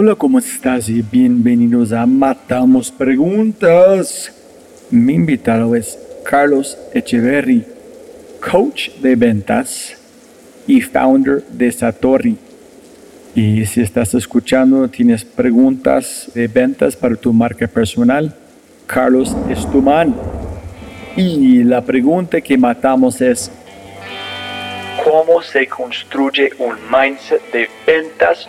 Hola, ¿cómo estás? Y bienvenidos a Matamos Preguntas. Mi invitado es Carlos Echeverry, coach de ventas y founder de Satori. Y si estás escuchando, tienes preguntas de ventas para tu marca personal, Carlos es tu man. Y la pregunta que matamos es, ¿cómo se construye un mindset de ventas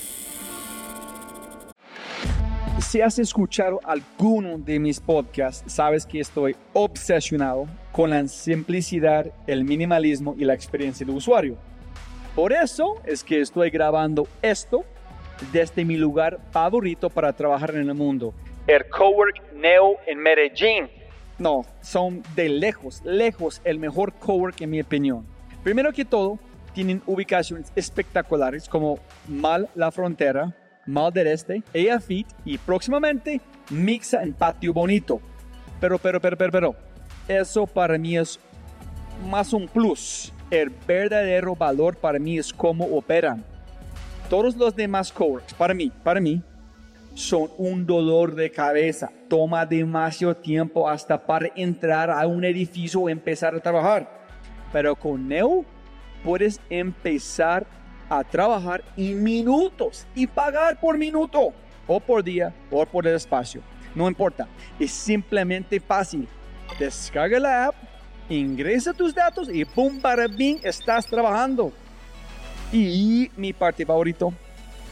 Si has escuchado alguno de mis podcasts, sabes que estoy obsesionado con la simplicidad, el minimalismo y la experiencia de usuario. Por eso es que estoy grabando esto desde mi lugar favorito para trabajar en el mundo, el Cowork Neo en Medellín. No, son de lejos, lejos el mejor cowork en mi opinión. Primero que todo, tienen ubicaciones espectaculares como Mal La Frontera, Mal del Este, Ella Fit y próximamente Mixa en Patio Bonito. Pero, pero, pero, pero, pero, eso para mí es más un plus. El verdadero valor para mí es cómo operan. Todos los demás coworks, para mí, para mí, son un dolor de cabeza. Toma demasiado tiempo hasta para entrar a un edificio o empezar a trabajar. Pero con Neo puedes empezar a trabajar en minutos y pagar por minuto o por día o por el espacio. No importa, es simplemente fácil. Descarga la app, ingresa tus datos y ¡pum! para bien estás trabajando. Y mi parte favorito,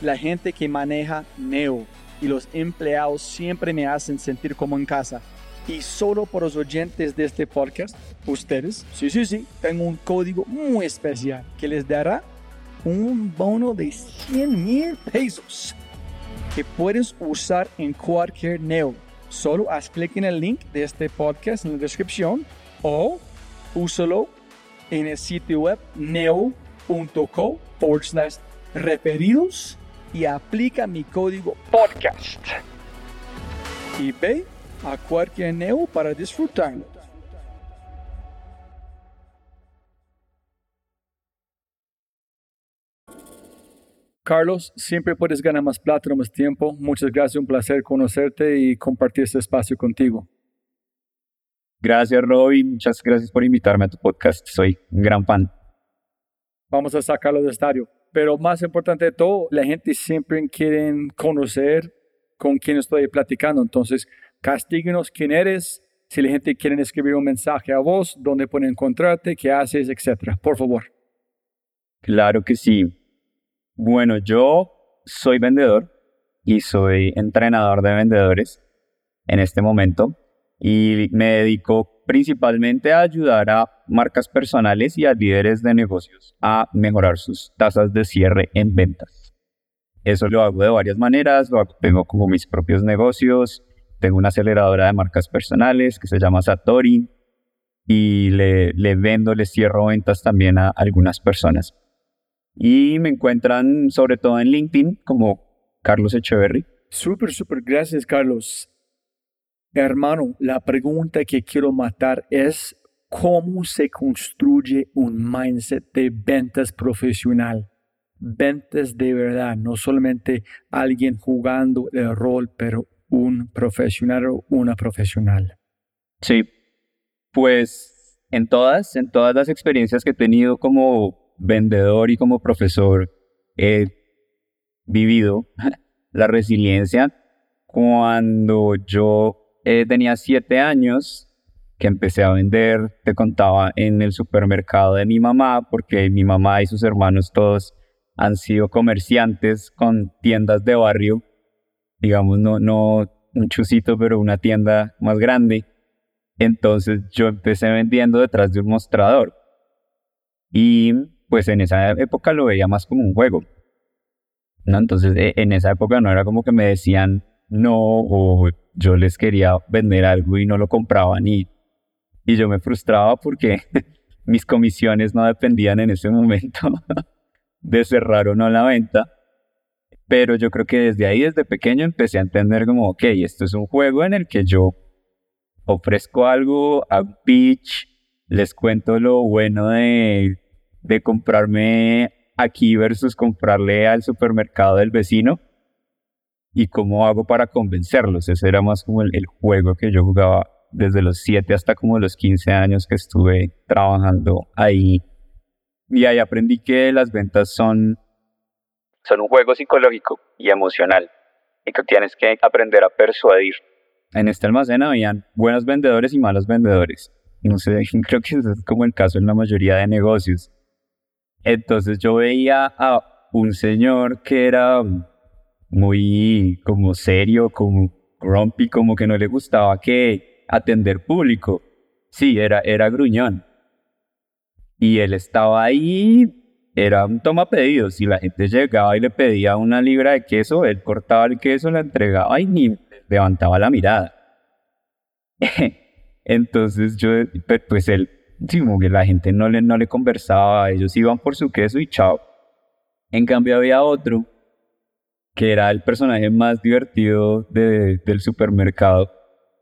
la gente que maneja Neo y los empleados siempre me hacen sentir como en casa. Y solo por los oyentes de este podcast, ustedes, sí, sí, sí, tengo un código muy especial que les dará un bono de 100 mil pesos que puedes usar en cualquier Neo. Solo haz clic en el link de este podcast en la descripción o úsalo en el sitio web neo.co forward slash referidos y aplica mi código podcast. Y ve a cualquier Neo para disfrutarlo. Carlos, siempre puedes ganar más plata más tiempo. Muchas gracias, un placer conocerte y compartir este espacio contigo. Gracias, Robin. Muchas gracias por invitarme a tu podcast. Soy un gran fan. Vamos a sacarlo del estadio. Pero más importante de todo, la gente siempre quiere conocer con quién estoy platicando. Entonces, castíguenos quién eres. Si la gente quiere escribir un mensaje a vos, dónde pueden encontrarte, qué haces, etcétera. Por favor. Claro que sí. Bueno, yo soy vendedor y soy entrenador de vendedores en este momento y me dedico principalmente a ayudar a marcas personales y a líderes de negocios a mejorar sus tasas de cierre en ventas. Eso lo hago de varias maneras, lo tengo como mis propios negocios, tengo una aceleradora de marcas personales que se llama Satori y le, le vendo, le cierro ventas también a algunas personas. Y me encuentran sobre todo en LinkedIn como Carlos Echeverry. Súper, súper, gracias Carlos. Hermano, la pregunta que quiero matar es cómo se construye un mindset de ventas profesional. Ventas de verdad, no solamente alguien jugando el rol, pero un profesional o una profesional. Sí, pues en todas, en todas las experiencias que he tenido como vendedor y como profesor he vivido la resiliencia cuando yo eh, tenía siete años, que empecé a vender, te contaba, en el supermercado de mi mamá, porque mi mamá y sus hermanos todos han sido comerciantes con tiendas de barrio, digamos, no, no un chusito, pero una tienda más grande. Entonces yo empecé vendiendo detrás de un mostrador. Y pues en esa época lo veía más como un juego. ¿no? Entonces e, en esa época no era como que me decían no o yo les quería vender algo y no lo compraban y, y yo me frustraba porque mis comisiones no dependían en ese momento de cerrar o no la venta. Pero yo creo que desde ahí, desde pequeño, empecé a entender como, ok, esto es un juego en el que yo ofrezco algo, a pitch, les cuento lo bueno de, de comprarme aquí versus comprarle al supermercado del vecino y cómo hago para convencerlos. Ese era más como el, el juego que yo jugaba desde los 7 hasta como los 15 años que estuve trabajando ahí. Y ahí aprendí que las ventas son, son un juego psicológico y emocional y que tienes que aprender a persuadir. En este almacén habían buenos vendedores y malos vendedores. No sé, creo que es como el caso en la mayoría de negocios. Entonces yo veía a un señor que era muy como serio, como grumpy, como que no le gustaba que atender público. Sí, era, era gruñón. Y él estaba ahí, era un toma pedidos. Si la gente llegaba y le pedía una libra de queso, él cortaba el queso, la entregaba y ni levantaba la mirada. Entonces yo, pues él sí, como que la gente no le, no le conversaba, ellos iban por su queso y chao. En cambio había otro que era el personaje más divertido del supermercado.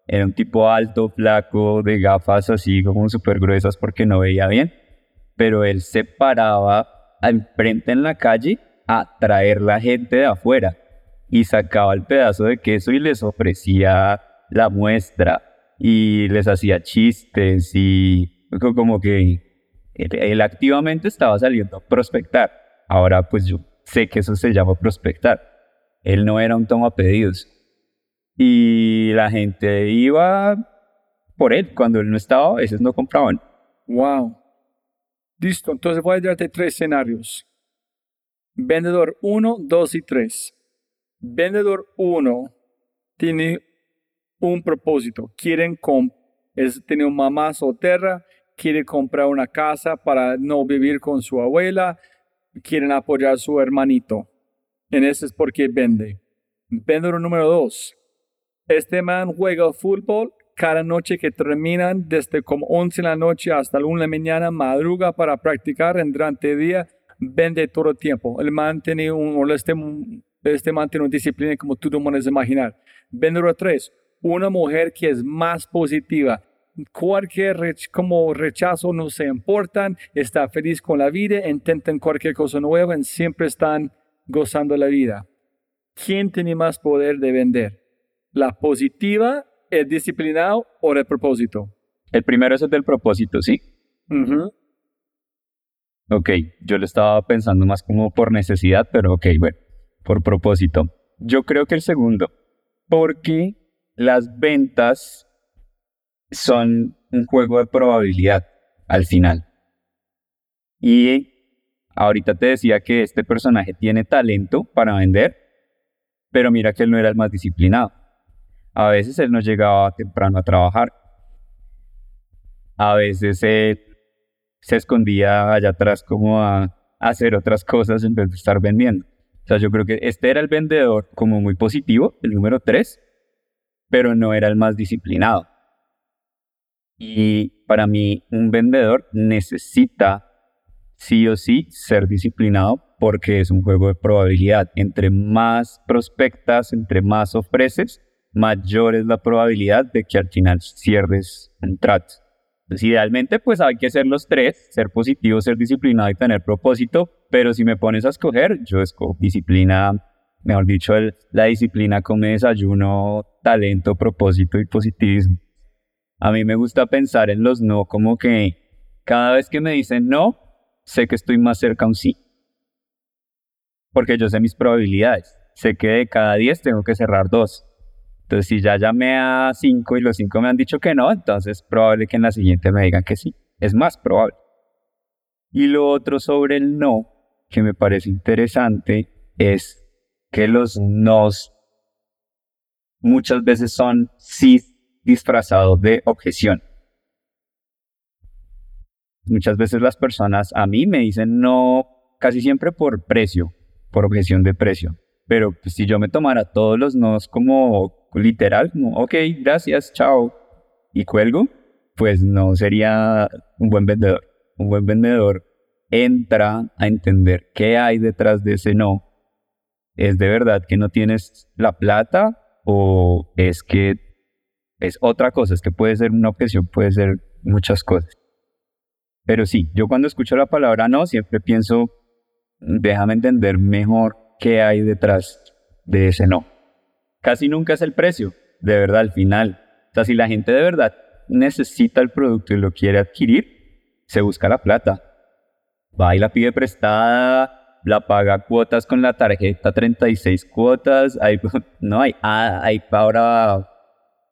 Era un tipo alto, flaco, de gafas así como súper gruesas porque no veía bien. Pero él se paraba enfrente en la calle a traer la gente de afuera y sacaba el pedazo de queso y les ofrecía la muestra y les hacía chistes y como que él, activamente estaba saliendo a prospectar. Ahora pues yo sé que eso se llama prospectar. Él no era un toma pedidos. Y la gente iba por él. Cuando él no estaba, a veces no compraban. Wow. Listo, entonces voy a darte tres escenarios. Vendedor 1, 2 y 3. Vendedor 1 tiene un propósito. Quieren es, tener una mamá soltera quiere comprar una casa para no vivir con su abuela, quieren apoyar a su hermanito. En ese es porque vende. Vendedor número dos. Este man juega fútbol cada noche que terminan desde como 11 de la noche hasta la 1 de la mañana, madruga para practicar en durante el día, vende todo el tiempo. El man tiene un, este, este man tiene una disciplina como tú no puedes imaginar. Vendedor tres. Una mujer que es más positiva, cualquier como rechazo no se importan, está feliz con la vida, intentan cualquier cosa nueva y siempre están gozando la vida. ¿Quién tiene más poder de vender? ¿La positiva, el disciplinado o el propósito? El primero es el del propósito, ¿sí? Ok, yo lo estaba pensando más como por necesidad, pero ok, bueno, por propósito. Yo creo que el segundo, porque las ventas son un juego de probabilidad al final. Y ahorita te decía que este personaje tiene talento para vender, pero mira que él no era el más disciplinado. A veces él no llegaba temprano a trabajar. A veces él se escondía allá atrás como a hacer otras cosas en vez de estar vendiendo. O sea, yo creo que este era el vendedor como muy positivo, el número 3, pero no era el más disciplinado. Y para mí, un vendedor necesita sí o sí ser disciplinado porque es un juego de probabilidad. Entre más prospectas, entre más ofreces, mayor es la probabilidad de que al final cierres un trato. Entonces, idealmente, pues hay que ser los tres, ser positivo, ser disciplinado y tener propósito, pero si me pones a escoger, yo escojo disciplina, mejor dicho, la disciplina come desayuno, talento, propósito y positivismo. A mí me gusta pensar en los no como que cada vez que me dicen no, sé que estoy más cerca a un sí. Porque yo sé mis probabilidades. Sé que de cada 10 tengo que cerrar dos. Entonces, si ya llamé a cinco y los cinco me han dicho que no, entonces es probable que en la siguiente me digan que sí. Es más probable. Y lo otro sobre el no, que me parece interesante, es que los nos muchas veces son sí disfrazados de objeción. Muchas veces las personas a mí me dicen no, casi siempre por precio, por objeción de precio. Pero pues, si yo me tomara todos los nos como literal, como, ok, gracias, chao, y cuelgo, pues no sería un buen vendedor. Un buen vendedor entra a entender qué hay detrás de ese no. ¿Es de verdad que no tienes la plata o es que es otra cosa? Es que puede ser una objeción, puede ser muchas cosas. Pero sí, yo cuando escucho la palabra no, siempre pienso, déjame entender mejor qué hay detrás de ese no. Casi nunca es el precio, de verdad, al final. O sea, si la gente de verdad necesita el producto y lo quiere adquirir, se busca la plata. Va y la pide prestada, la paga cuotas con la tarjeta 36 cuotas. No hay, ah, hay ahora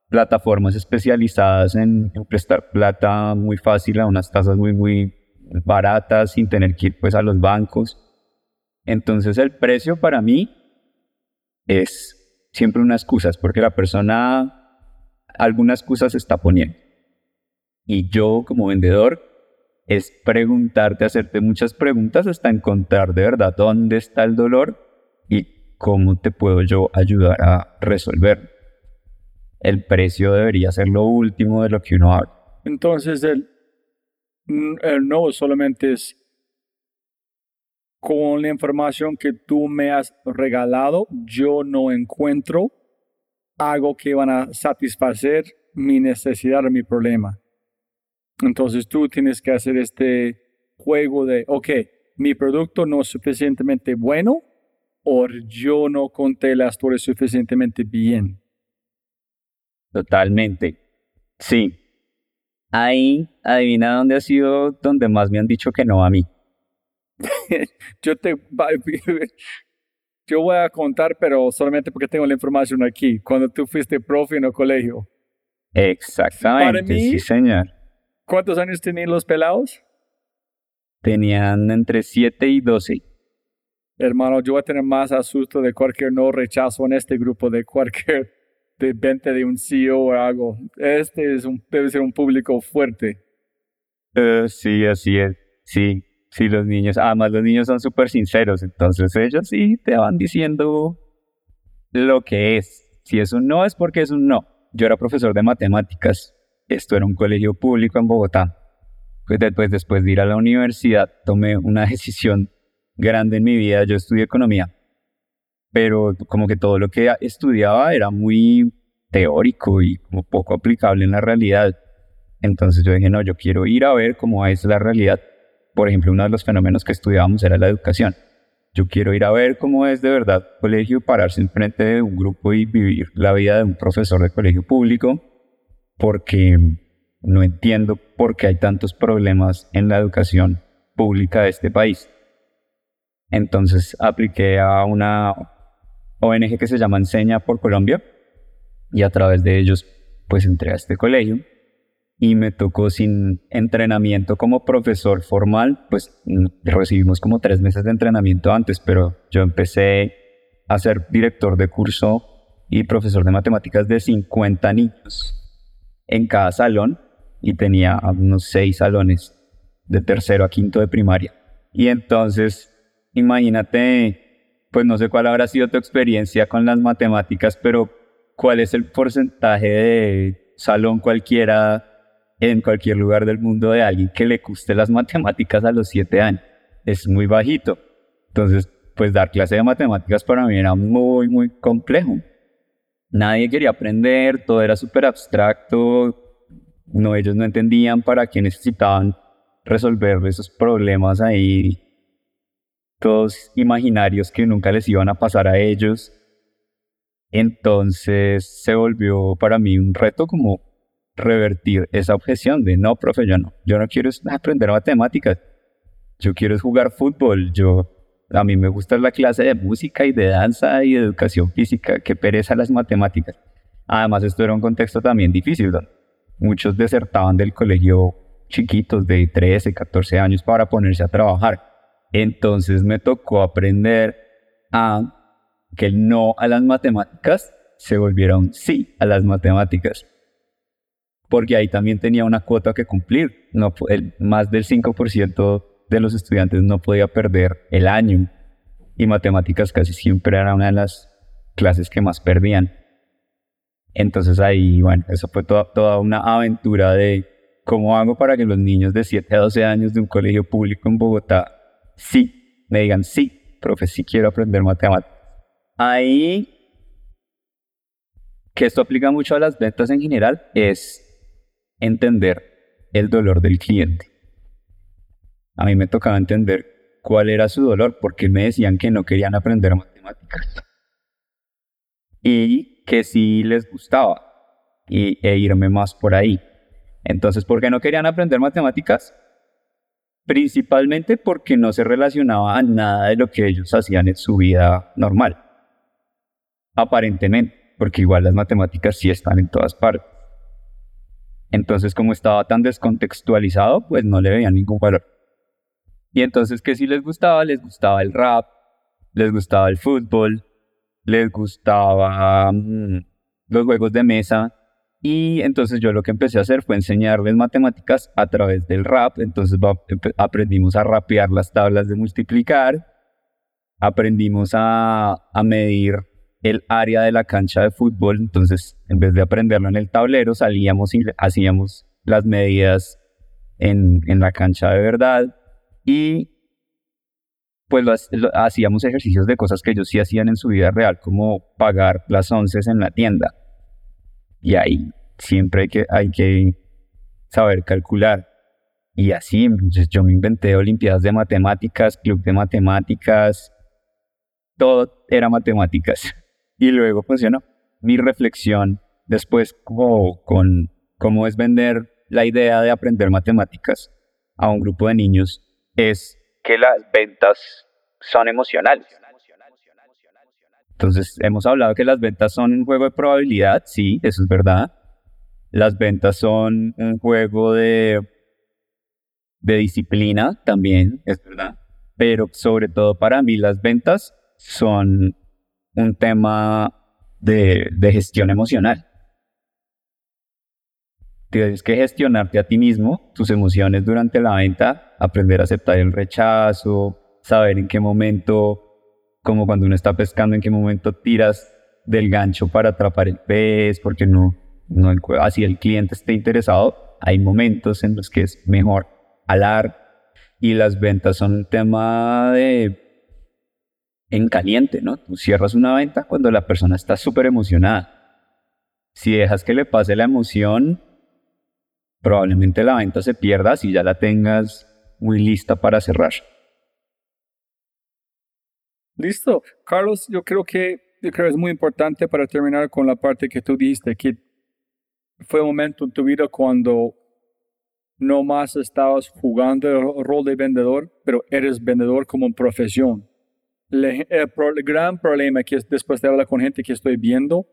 plataformas especializadas en, prestar plata muy fácil a unas tasas muy, muy baratas sin tener que ir pues a los bancos. Entonces el precio para mí es siempre una excusa, es porque la persona algunas excusas se está poniendo. Y yo como vendedor es preguntarte, hacerte muchas preguntas hasta encontrar de verdad dónde está el dolor y cómo te puedo yo ayudar a resolverlo el precio debería ser lo último de lo que uno habla. Entonces, el, el no solamente es con la información que tú me has regalado, yo no encuentro algo que van a satisfacer mi necesidad o mi problema. Entonces tú tienes que hacer este juego de, ok, mi producto no es suficientemente bueno o yo no conté la historia suficientemente bien. Totalmente. Sí. Ahí, adivina dónde ha sido donde más me han dicho que no a mí. yo te yo voy a contar, pero solamente porque tengo la información aquí. Cuando tú fuiste profe en el colegio. Exactamente, sí, señor. ¿Cuántos años tenían los pelados? Tenían entre 7 y 12. Hermano, yo voy a tener más asusto de cualquier no rechazo en este grupo de cualquier de venta de un CEO o algo. Este es un, debe ser un público fuerte. Uh, sí, así es. Sí, sí, los niños. Además, los niños son súper sinceros. Entonces, ellos sí te van diciendo lo que es. Si es un no, es porque es un no. Yo era profesor de matemáticas. Esto era un colegio público en Bogotá. Pues después, después de ir a la universidad, tomé una decisión grande en mi vida. Yo estudié economía pero como que todo lo que estudiaba era muy teórico y como poco aplicable en la realidad. Entonces yo dije, no, yo quiero ir a ver cómo es la realidad. Por ejemplo, uno de los fenómenos que estudiábamos era la educación. Yo quiero ir a ver cómo es de verdad colegio, pararse enfrente de un grupo y vivir la vida de un profesor de colegio público, porque no entiendo por qué hay tantos problemas en la educación pública de este país. Entonces apliqué a una ONG que se llama Enseña por Colombia y a través de ellos pues entré a este colegio y me tocó sin entrenamiento como profesor formal, pues recibimos como tres meses de entrenamiento antes, pero yo empecé a ser director de curso y profesor de matemáticas de 50 niños en cada salón y tenía unos seis salones de tercero a quinto de primaria. Y entonces, imagínate pues no sé cuál habrá sido tu experiencia con las matemáticas, pero ¿cuál es el porcentaje de salón cualquiera en cualquier lugar del mundo de alguien que le guste las matemáticas a los siete años? Es muy bajito. Entonces, pues dar clase de matemáticas para mí era muy, muy complejo. Nadie quería aprender, todo era súper abstracto, no, ellos no entendían para qué necesitaban resolver esos problemas ahí imaginarios que nunca les iban a pasar a ellos. Entonces se volvió para mí un reto como revertir esa objeción de no, profe, yo no, yo no quiero aprender matemáticas, yo quiero jugar fútbol, yo a mí me gusta la clase de música y de danza y educación física, que pereza las matemáticas. Además, esto era un contexto también difícil, muchos desertaban del colegio chiquitos de 13, 14 años para ponerse a trabajar. Entonces me tocó aprender a que el no a las matemáticas se volviera un sí a las matemáticas. Porque ahí también tenía una cuota que cumplir. No, más del 5% de los estudiantes no podía perder el año. Y matemáticas casi siempre era una de las clases que más perdían. Entonces ahí, bueno, eso fue toda, toda una aventura de cómo hago para que los niños de 7 a 12 años de un colegio público en Bogotá sí me digan, sí, profe, sí quiero aprender matemáticas. Ahí, que esto aplica mucho a las ventas en general, es entender el dolor del cliente. A mí me tocaba entender cuál era su dolor, porque me decían que no querían aprender matemáticas. Y que sí les gustaba y, e irme más por ahí. Entonces, ¿por qué no querían aprender matemáticas? Principalmente porque no se relacionaba a nada de lo que ellos hacían en su vida normal. Aparentemente, porque igual las matemáticas sí están en todas partes. Entonces, como estaba tan descontextualizado, pues no le veían ningún valor. Y entonces, ¿qué sí les gustaba? Les gustaba el rap, les gustaba el fútbol, les gustaba mm, los juegos de mesa y entonces yo lo que empecé a hacer fue enseñarles matemáticas a través del rap, entonces aprendimos a rapear las tablas de multiplicar, aprendimos a, medir el área de la cancha de fútbol, entonces en vez de aprenderlo en el tablero salíamos y hacíamos las medidas en, en la cancha de verdad. Y pues hacíamos ejercicios de cosas que ellos sí hacían en su vida real, como pagar las once en la tienda. Y ahí siempre hay que, hay que saber calcular. Y así, yo me inventé Olimpiadas de Matemáticas, Club de Matemáticas, todo era matemáticas. Y luego funcionó. Mi reflexión después como, con cómo es vender la idea de aprender matemáticas a un grupo de niños es que las ventas son emocionales. Entonces, hemos hablado que las ventas son un juego de probabilidad, sí, eso es verdad. Las ventas son un juego de, de disciplina, también, es verdad. Pero sobre todo para mí las ventas son un tema de, de gestión emocional. Tienes que gestionarte a ti mismo, tus emociones durante la venta, aprender a aceptar el rechazo, saber en qué momento, como cuando uno está pescando, en qué momento tiras del gancho para atrapar el pez, porque no, no así el cliente esté interesado, hay momentos en los que es mejor alar y las ventas son un tema de en caliente, ¿no? Tú cierras una venta cuando la persona está súper emocionada. Si dejas que le pase la emoción, probablemente la venta se pierda si ya la tengas muy lista para cerrar. Listo. Carlos, yo creo que yo creo es muy importante para terminar con la parte que tú dijiste, que fue un momento en tu vida cuando no más estabas jugando el rol de vendedor, pero eres vendedor como profesión. el, gran problema que después de hablar con gente que estoy viendo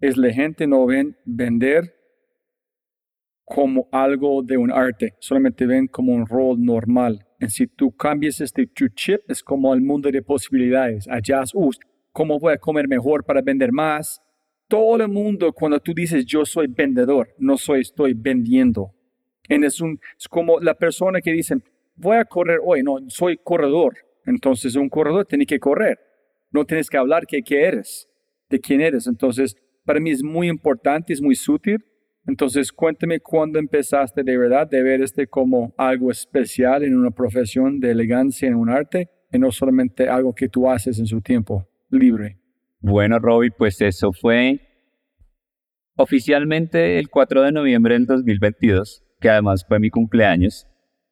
es la gente no ven vender como algo de un arte, solamente ven como un rol normal. Si tú cambias este chip, es como el mundo de posibilidades. Allá es, uh, ¿cómo voy a comer mejor para vender más? Todo el mundo, cuando tú dices yo soy vendedor, no soy estoy vendiendo. Y es, un, como la persona que dice, voy a correr hoy, no, soy corredor. Entonces un corredor tiene que correr. No tienes que hablar de qué eres, de quién eres. Entonces, para mí es muy importante, es muy sutil entonces, cuénteme cuándo empezaste de verdad de ver este como algo especial en una profesión de elegancia en un arte y no solamente algo que tú haces en su tiempo libre. Bueno, Robbie, pues eso fue oficialmente el 4 de noviembre del 2022, que además fue mi cumpleaños.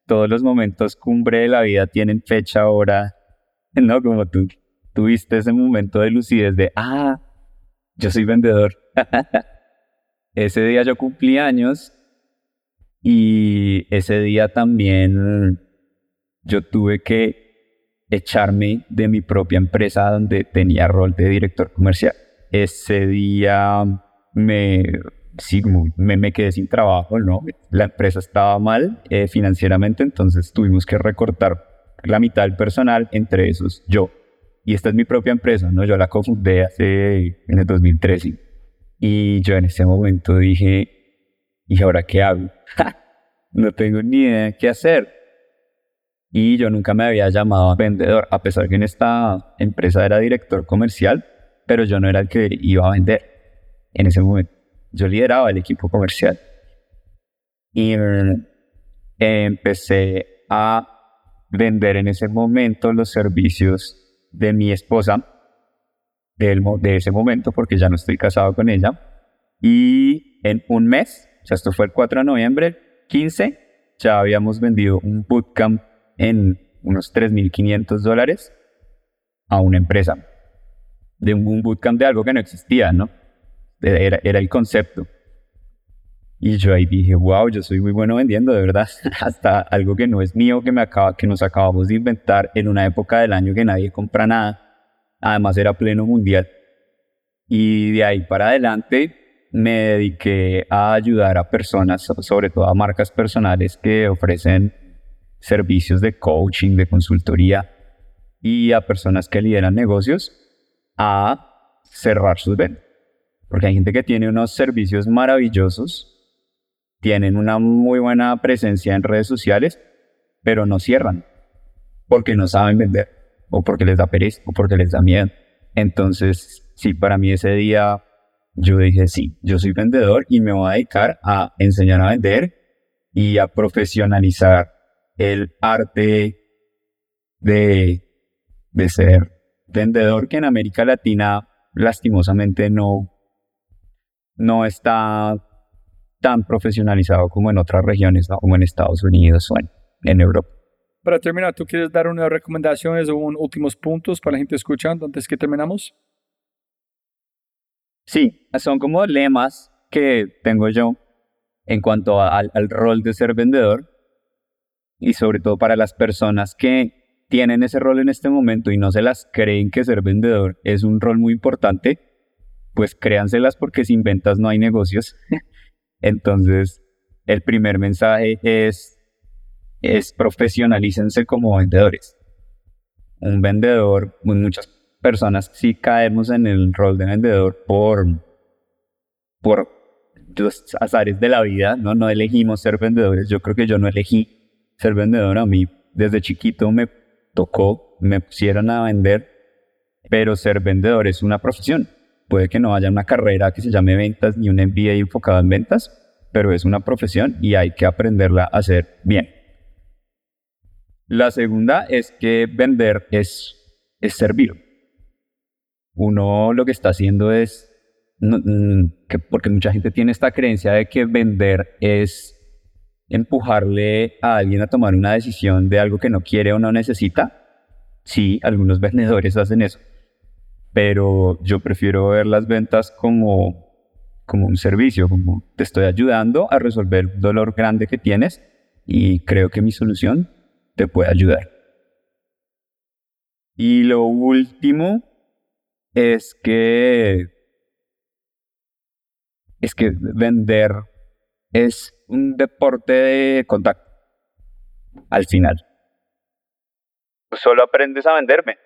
Todos los momentos cumbre de la vida tienen fecha, hora, ¿no? Como tú tuviste ese momento de lucidez de, ah, yo soy vendedor. Ese día yo cumplí años y ese día también yo tuve que echarme de mi propia empresa donde tenía rol de director comercial. Ese día me, sí, me, me, quedé sin trabajo, ¿no? La empresa estaba mal eh, financieramente, entonces tuvimos que recortar la mitad del personal, entre esos yo. Y esta es mi propia empresa, ¿no? Yo la cofundé hace en el 2013. Y yo en ese momento dije, ¿y ahora qué hago? no tengo ni idea de qué hacer. Y yo nunca me había llamado vendedor, a pesar que en esta empresa era director comercial, pero yo no era el que iba a vender en ese momento. Yo lideraba el equipo comercial. Y eh, empecé a vender en ese momento los servicios de mi esposa, de, de ese momento, porque ya no estoy casado con ella. Y en un mes, o sea, esto fue el 4 de noviembre, 15, ya habíamos vendido un bootcamp en unos 3.500 dólares a una empresa. De un bootcamp de algo que no existía, ¿no? Era, era el concepto. Y yo ahí dije, wow, yo soy muy bueno vendiendo, de verdad. Hasta algo que no es mío, que, me acaba, que nos acabamos de inventar en una época del año que nadie compra nada. Además era pleno mundial. Y de ahí para adelante me dediqué a ayudar a personas, sobre todo a marcas personales que ofrecen servicios de coaching, de consultoría y a personas que lideran negocios a cerrar sus ventas. Porque hay gente que tiene unos servicios maravillosos, tienen una muy buena presencia en redes sociales, pero no cierran porque no saben vender o porque les da pereza o porque les da miedo. Entonces, sí, para mí ese día yo dije, sí, yo soy vendedor y me voy a dedicar a enseñar a vender y a profesionalizar el arte de, de ser vendedor que en América Latina lastimosamente no, no está tan profesionalizado como en otras regiones, como en Estados Unidos o en, Europa. Para terminar, ¿tú quieres dar unas recomendaciones o últimos puntos para la gente escuchando antes que terminamos? Sí, son como lemas que tengo yo en cuanto al rol de ser vendedor y sobre todo para las personas que tienen ese rol en este momento y no se las creen que ser vendedor es un rol muy importante, pues créanselas porque sin ventas no hay negocios. Entonces, el primer mensaje es, es profesionalícense como vendedores. Un vendedor, muchas personas sí caemos en el rol de vendedor por, por los azares de la vida, ¿no? No elegimos ser vendedores. Yo creo que yo no elegí ser vendedor. A mí desde chiquito me tocó, me pusieron a vender, pero ser vendedor es una profesión. Puede que no haya una carrera que se llame ventas ni un MBA enfocado en ventas, pero es una profesión y hay que aprenderla a hacer bien. La segunda es que vender es, es servir. Uno lo que está haciendo es, mm, porque mucha gente tiene esta creencia de que vender es empujarle a alguien a tomar una decisión de algo que no quiere o no necesita. Sí, algunos vendedores hacen eso, pero yo prefiero ver las ventas como, como un servicio, como te estoy ayudando a resolver un dolor grande que tienes y creo que mi solución te puede ayudar. Y lo último es que es que vender es un deporte de contacto. Al final. Solo aprendes a venderme.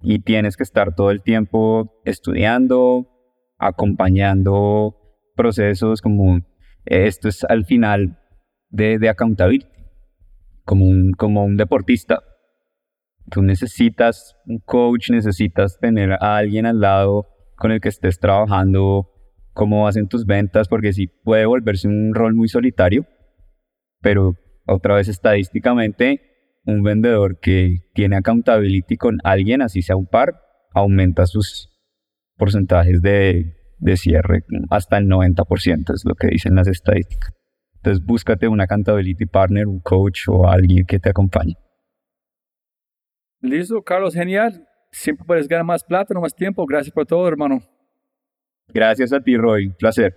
Y tienes que estar todo el tiempo estudiando, acompañando procesos como esto es al final de, de accountability, como un, como un deportista. Tú necesitas un coach, necesitas tener a alguien al lado con el que estés trabajando cómo hacen tus ventas, porque sí puede volverse un rol muy solitario, pero otra vez estadísticamente, un vendedor que tiene accountability con alguien, así sea un par, aumenta sus porcentajes de, de cierre hasta el 90%, es lo que dicen las estadísticas. Entonces búscate un accountability partner, un coach o alguien que te acompañe. Listo, Carlos, genial. Siempre puedes ganar más plata, no más tiempo. Gracias por todo, hermano. Gracias a ti, Roy. placer.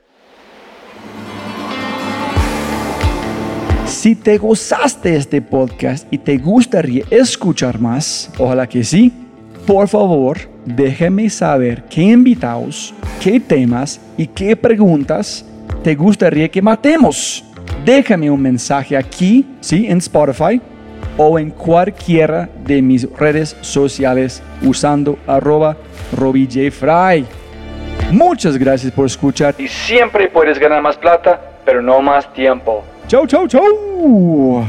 Si te gozaste este podcast y te gustaría escuchar más, ojalá que sí, por favor, déjeme saber qué invitados, qué temas y qué preguntas te gustaría que matemos. Déjame un mensaje aquí, ¿sí? En Spotify o en cualquiera de mis redes sociales usando arroba robijfry. Muchas gracias por escuchar y siempre puedes ganar más plata, pero no más tiempo. Chau, chau, chau.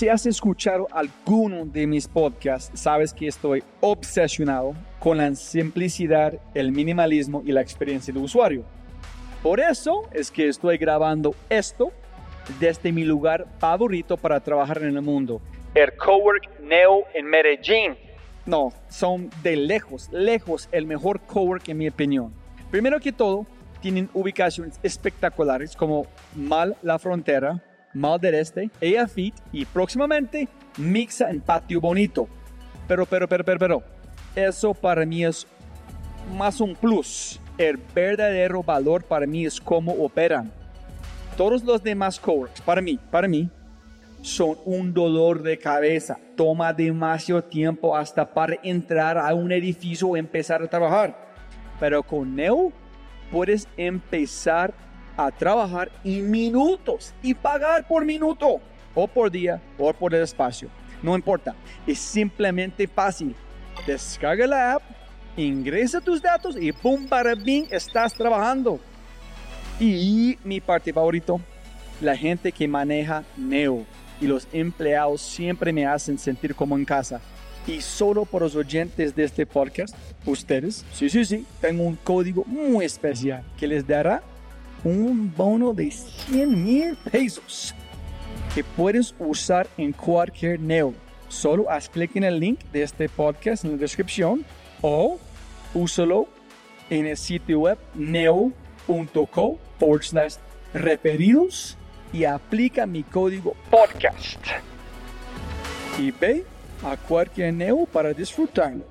Si has escuchado alguno de mis podcasts, sabes que estoy obsesionado con la simplicidad, el minimalismo y la experiencia de usuario. Por eso es que estoy grabando esto desde mi lugar favorito para trabajar en el mundo, el Cowork Neo en Medellín. No, son de lejos, lejos el mejor cowork en mi opinión. Primero que todo, tienen ubicaciones espectaculares como Mal La Frontera, Mal del Este, Ella Fit y próximamente Mixa en Patio Bonito. Pero, pero, pero, pero, pero, eso para mí es más un plus. El verdadero valor para mí es cómo operan. Todos los demás coworks, para mí, para mí, son un dolor de cabeza. Toma demasiado tiempo hasta para entrar a un edificio o empezar a trabajar. Pero con Neo puedes empezar a trabajar en minutos y pagar por minuto o por día o por el espacio. No importa, es simplemente fácil. Descarga la app, ingresa tus datos y ¡pum! para bien estás trabajando. Y mi parte favorito, la gente que maneja Neo y los empleados siempre me hacen sentir como en casa. Y solo por los oyentes de este podcast, ustedes, sí, sí, sí, tengo un código muy especial que les dará un bono de 100 mil pesos que puedes usar en cualquier Neo. Solo haz clic en el link de este podcast en la descripción o úsalo en el sitio web neo.co forward slash referidos y aplica mi código podcast. Y ve a cualquier Neo para disfrutarlo.